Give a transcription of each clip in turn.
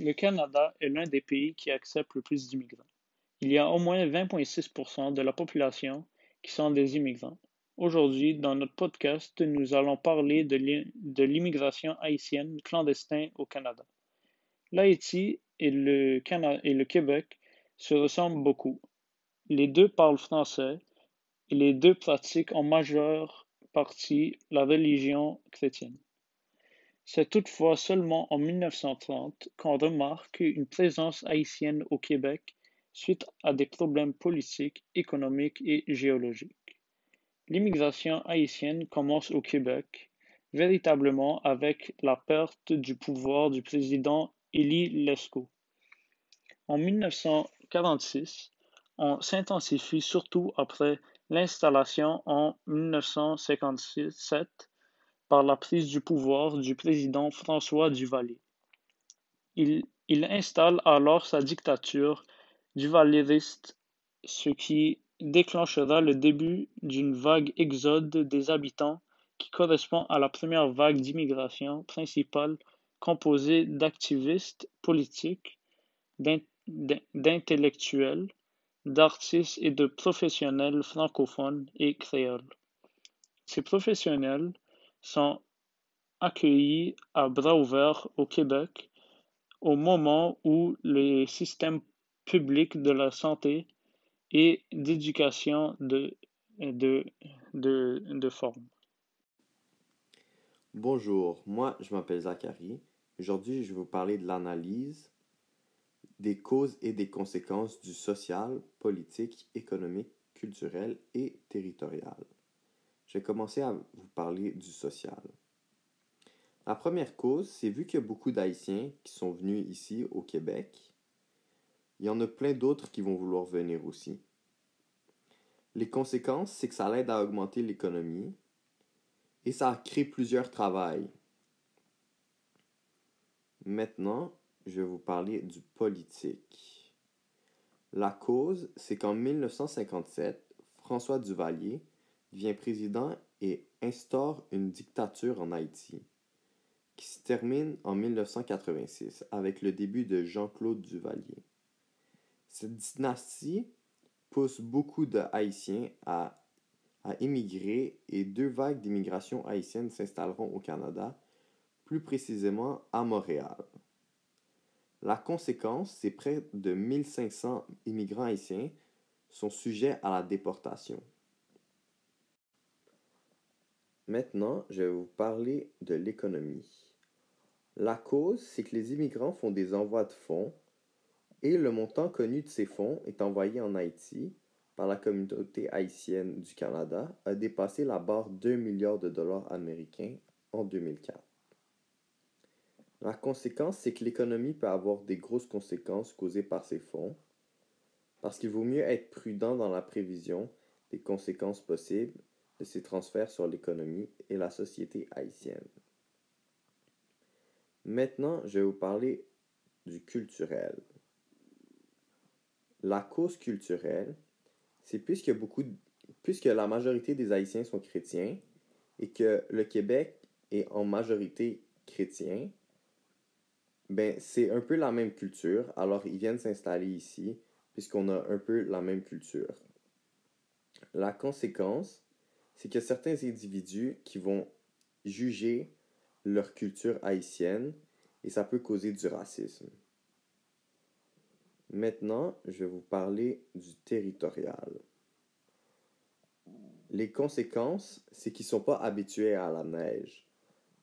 Le Canada est l'un des pays qui accepte le plus d'immigrants. Il y a au moins 20,6% de la population qui sont des immigrants. Aujourd'hui, dans notre podcast, nous allons parler de l'immigration haïtienne clandestine au Canada. L'Haïti et le, et le Québec se ressemblent beaucoup. Les deux parlent français et les deux pratiquent en majeure partie la religion chrétienne. C'est toutefois seulement en 1930 qu'on remarque une présence haïtienne au Québec suite à des problèmes politiques, économiques et géologiques. L'immigration haïtienne commence au Québec véritablement avec la perte du pouvoir du président Élie Lescaut. En 1946, on s'intensifie surtout après l'installation en 1957 par la prise du pouvoir du président François Duvalier. Il, installe alors sa dictature duvalieriste, ce qui déclenchera le début d'une vague exode des habitants qui correspond à la première vague d'immigration principale composée d'activistes politiques, d'intellectuels, d'artistes et de professionnels francophones et créoles. Ces professionnels sont accueillis à bras ouverts au Québec au moment où les systèmes publics de la santé et d'éducation de, de, de, de forme. Bonjour, moi je m'appelle Zachary. Aujourd'hui, je vais vous parler de l'analyse des causes et des conséquences du social, politique, économique, culturel et territorial. Je vais commencer à vous parler du social. La première cause, c'est vu qu'il y a beaucoup d'Haïtiens qui sont venus ici au Québec, il y en a plein d'autres qui vont vouloir venir aussi. Les conséquences, c'est que ça l'aide à augmenter l'économie et ça crée plusieurs travails. Maintenant, je vais vous parler du politique. La cause, c'est qu'en 1957, François Duvalier devient président et instaure une dictature en Haïti, qui se termine en 1986 avec le début de Jean-Claude Duvalier. Cette dynastie pousse beaucoup de Haïtiens à, à émigrer et deux vagues d'immigration haïtienne s'installeront au Canada, plus précisément à Montréal. La conséquence, c'est près de 1500 immigrants haïtiens sont sujets à la déportation. Maintenant, je vais vous parler de l'économie. La cause, c'est que les immigrants font des envois de fonds et le montant connu de ces fonds est envoyé en Haïti par la communauté haïtienne du Canada a dépassé la barre 2 milliards de dollars américains en 2004. La conséquence, c'est que l'économie peut avoir des grosses conséquences causées par ces fonds, parce qu'il vaut mieux être prudent dans la prévision des conséquences possibles de ces transferts sur l'économie et la société haïtienne. Maintenant, je vais vous parler du culturel. La cause culturelle, c'est puisque beaucoup puisque la majorité des Haïtiens sont chrétiens et que le Québec est en majorité chrétien, ben, c'est un peu la même culture, alors ils viennent s'installer ici, puisqu'on a un peu la même culture. La conséquence, c'est que certains individus qui vont juger leur culture haïtienne et ça peut causer du racisme. Maintenant, je vais vous parler du territorial. Les conséquences, c'est qu'ils ne sont pas habitués à la neige.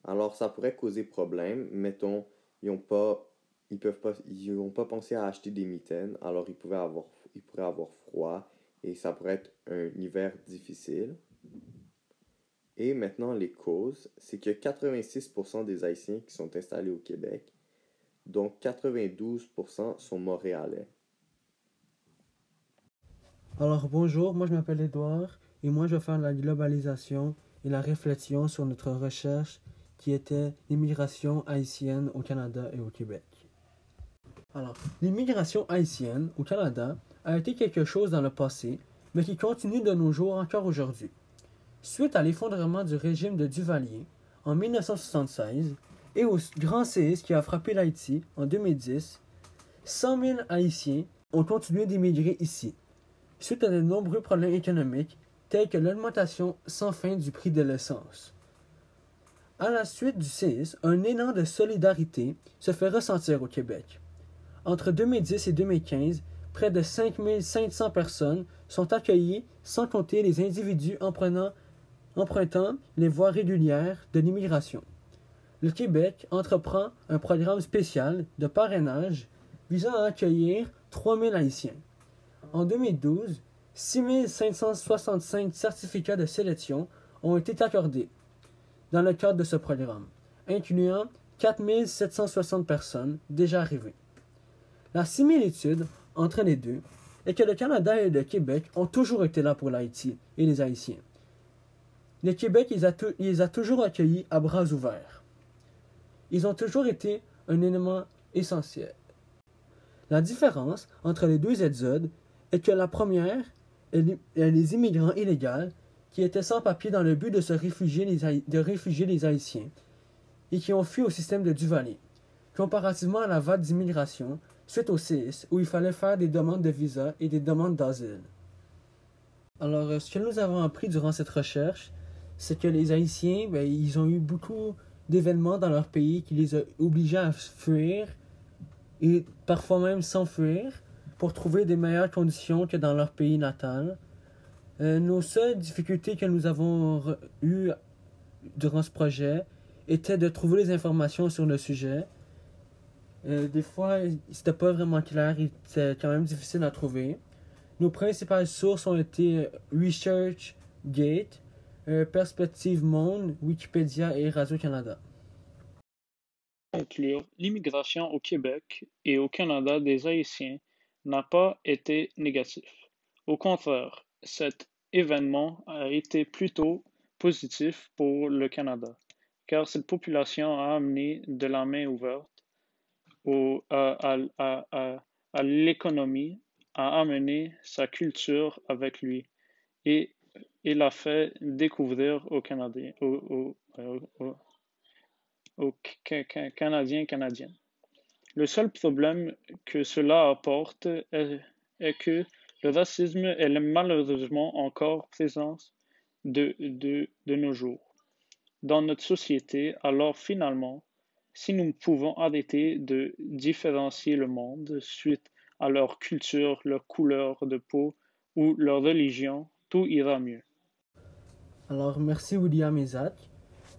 Alors, ça pourrait causer problème. Mettons, ils ont pas ils peuvent pas ils pas pensé à acheter des mitaines alors ils pouvaient avoir ils pourraient avoir froid et ça pourrait être un hiver difficile et maintenant les causes c'est que 86% des haïtiens qui sont installés au Québec donc 92% sont montréalais alors bonjour moi je m'appelle Edouard et moi je vais faire la globalisation et la réflexion sur notre recherche qui était l'immigration haïtienne au Canada et au Québec. Alors, l'immigration haïtienne au Canada a été quelque chose dans le passé, mais qui continue de nos jours encore aujourd'hui. Suite à l'effondrement du régime de Duvalier, en 1976, Et au grand séisme qui a frappé l'Haïti en 2010, 100 000 Haïtiens ont continué d'émigrer ici, suite à de nombreux problèmes économiques tels que l'augmentation sans fin du prix de l'essence. À la suite du séisme, un élan de solidarité se fait ressentir au Québec. Entre 2010 et 2015, près de 5500 personnes sont accueillies, sans compter les individus empruntant, empruntant les voies régulières de l'immigration. Le Québec entreprend un programme spécial de parrainage visant à accueillir 3000 Haïtiens. En 2012, 6565 certificats de sélection ont été accordés dans le cadre de ce programme, incluant 4760 personnes déjà arrivées. La similitude entre les deux est que le Canada et le Québec ont toujours été là pour l'Haïti et les Haïtiens. Le Québec les a, toujours accueillis à bras ouverts. Ils ont toujours été un élément essentiel. La différence entre les deux exodes est que la première est les immigrants illégaux qui étaient sans papier dans le but de, se réfugier les, de réfugier Haïtiens et qui ont fui au système de Duvalier, comparativement à la vague d'immigration suite au CIS où il fallait faire des demandes de visa et des demandes d'asile. Alors, euh, ce que nous avons appris durant cette recherche, c'est que les Haïtiens, ben, ils ont eu beaucoup d'événements dans leur pays qui les ont obligés à fuir et parfois même s'enfuir pour trouver des meilleures conditions que dans leur pays natal. Euh, nos seules difficultés que nous avons eues durant ce projet étaient de trouver les informations sur le sujet. Euh, des fois, c'était pas vraiment clair, c'était quand même difficile à trouver. Nos principales sources ont été ResearchGate, euh, Perspective Monde, Wikipédia et Radio-Canada conclure, l'immigration au Québec et au Canada des Haïtiens n'a pas été négatif. Au contraire, cet événement a été plutôt positif pour le Canada, car cette population a amené de la main ouverte à, l'économie, a amené sa culture avec lui et il a fait découvrir aux Canadiens, aux Canadiens canadiennes. Le seul problème que cela apporte est, que le racisme est malheureusement encore présent de, nos jours dans notre société, alors finalement, si nous pouvons arrêter de différencier le monde suite à leur culture, leur couleur de peau ou leur religion, tout ira mieux. Alors, merci William et Zach.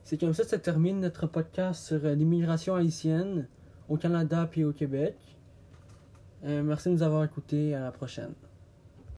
C'est comme ça que se termine notre podcast sur euh, l'immigration haïtienne au Canada puis au Québec. Euh, merci de nous avoir écoutés. À la prochaine.